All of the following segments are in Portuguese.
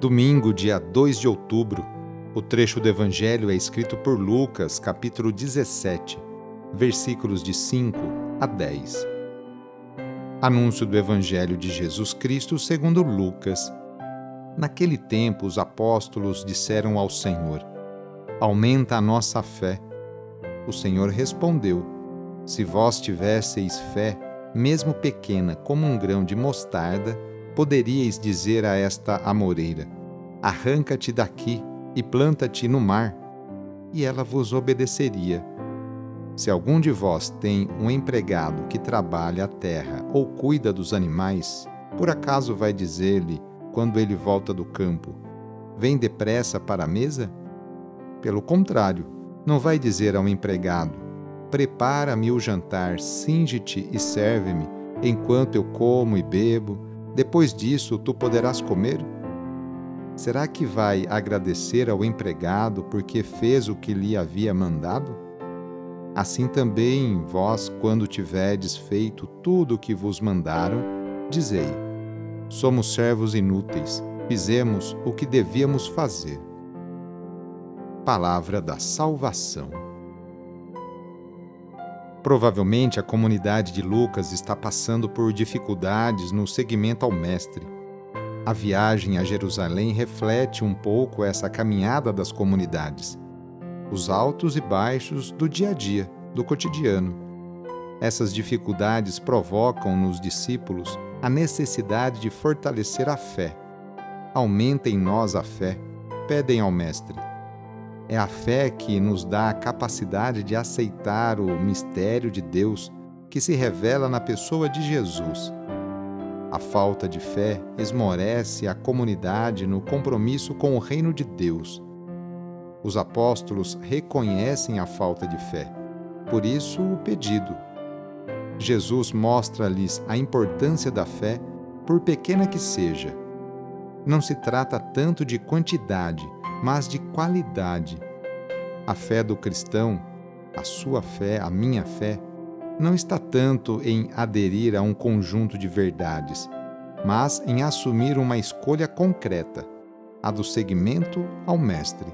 Domingo, dia 2 de outubro, o trecho do Evangelho é escrito por Lucas, capítulo 17, versículos de 5 a 10. Anúncio do Evangelho de Jesus Cristo segundo Lucas. Naquele tempo, os apóstolos disseram ao Senhor: Aumenta a nossa fé. O Senhor respondeu: Se vós tivesseis fé, mesmo pequena como um grão de mostarda, poderíeis dizer a esta amoreira: Arranca-te daqui e planta-te no mar, e ela vos obedeceria. Se algum de vós tem um empregado que trabalha a terra ou cuida dos animais, por acaso vai dizer-lhe, quando ele volta do campo: Vem depressa para a mesa? Pelo contrário, não vai dizer ao empregado: Prepara-me o jantar, cinge-te e serve-me, enquanto eu como e bebo depois disso, tu poderás comer? Será que vai agradecer ao empregado porque fez o que lhe havia mandado? Assim também vós, quando tiverdes feito tudo o que vos mandaram, dizei: Somos servos inúteis, fizemos o que devíamos fazer. Palavra da Salvação. Provavelmente a comunidade de Lucas está passando por dificuldades no seguimento ao Mestre. A viagem a Jerusalém reflete um pouco essa caminhada das comunidades, os altos e baixos do dia a dia, do cotidiano. Essas dificuldades provocam nos discípulos a necessidade de fortalecer a fé. Aumenta em nós a fé, pedem ao Mestre. É a fé que nos dá a capacidade de aceitar o mistério de Deus que se revela na pessoa de Jesus. A falta de fé esmorece a comunidade no compromisso com o reino de Deus. Os apóstolos reconhecem a falta de fé, por isso o pedido. Jesus mostra-lhes a importância da fé, por pequena que seja. Não se trata tanto de quantidade, mas de qualidade. A fé do cristão, a sua fé, a minha fé, não está tanto em aderir a um conjunto de verdades, mas em assumir uma escolha concreta, a do seguimento ao Mestre.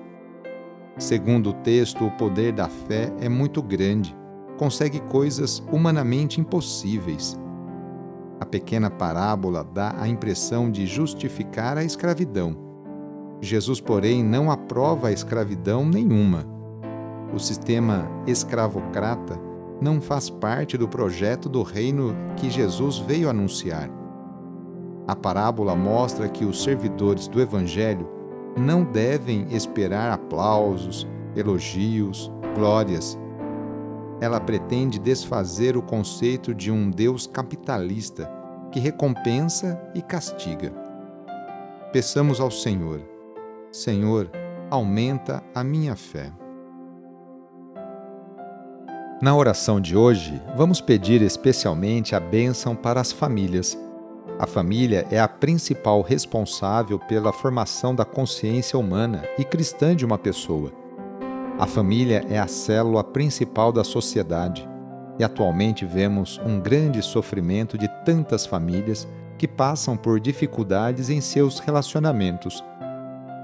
Segundo o texto, o poder da fé é muito grande, consegue coisas humanamente impossíveis. A pequena parábola dá a impressão de justificar a escravidão Jesus, porém, não aprova a escravidão nenhuma. O sistema escravocrata não faz parte do projeto do reino que Jesus veio anunciar. A parábola mostra que os servidores do Evangelho não devem esperar aplausos, elogios, glórias. Ela pretende desfazer o conceito de um Deus capitalista que recompensa e castiga. Peçamos ao Senhor Senhor, aumenta a minha fé. Na oração de hoje, vamos pedir especialmente a bênção para as famílias. A família é a principal responsável pela formação da consciência humana e cristã de uma pessoa. A família é a célula principal da sociedade e atualmente vemos um grande sofrimento de tantas famílias que passam por dificuldades em seus relacionamentos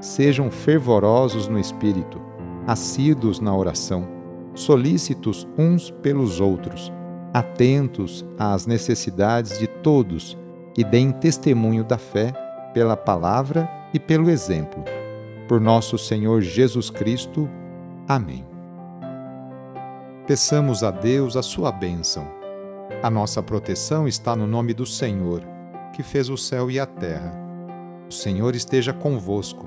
sejam fervorosos no espírito, assíduos na oração, solícitos uns pelos outros, atentos às necessidades de todos e deem testemunho da fé pela palavra e pelo exemplo. Por nosso Senhor Jesus Cristo. Amém. Peçamos a Deus a sua bênção. A nossa proteção está no nome do Senhor, que fez o céu e a terra. O Senhor esteja convosco,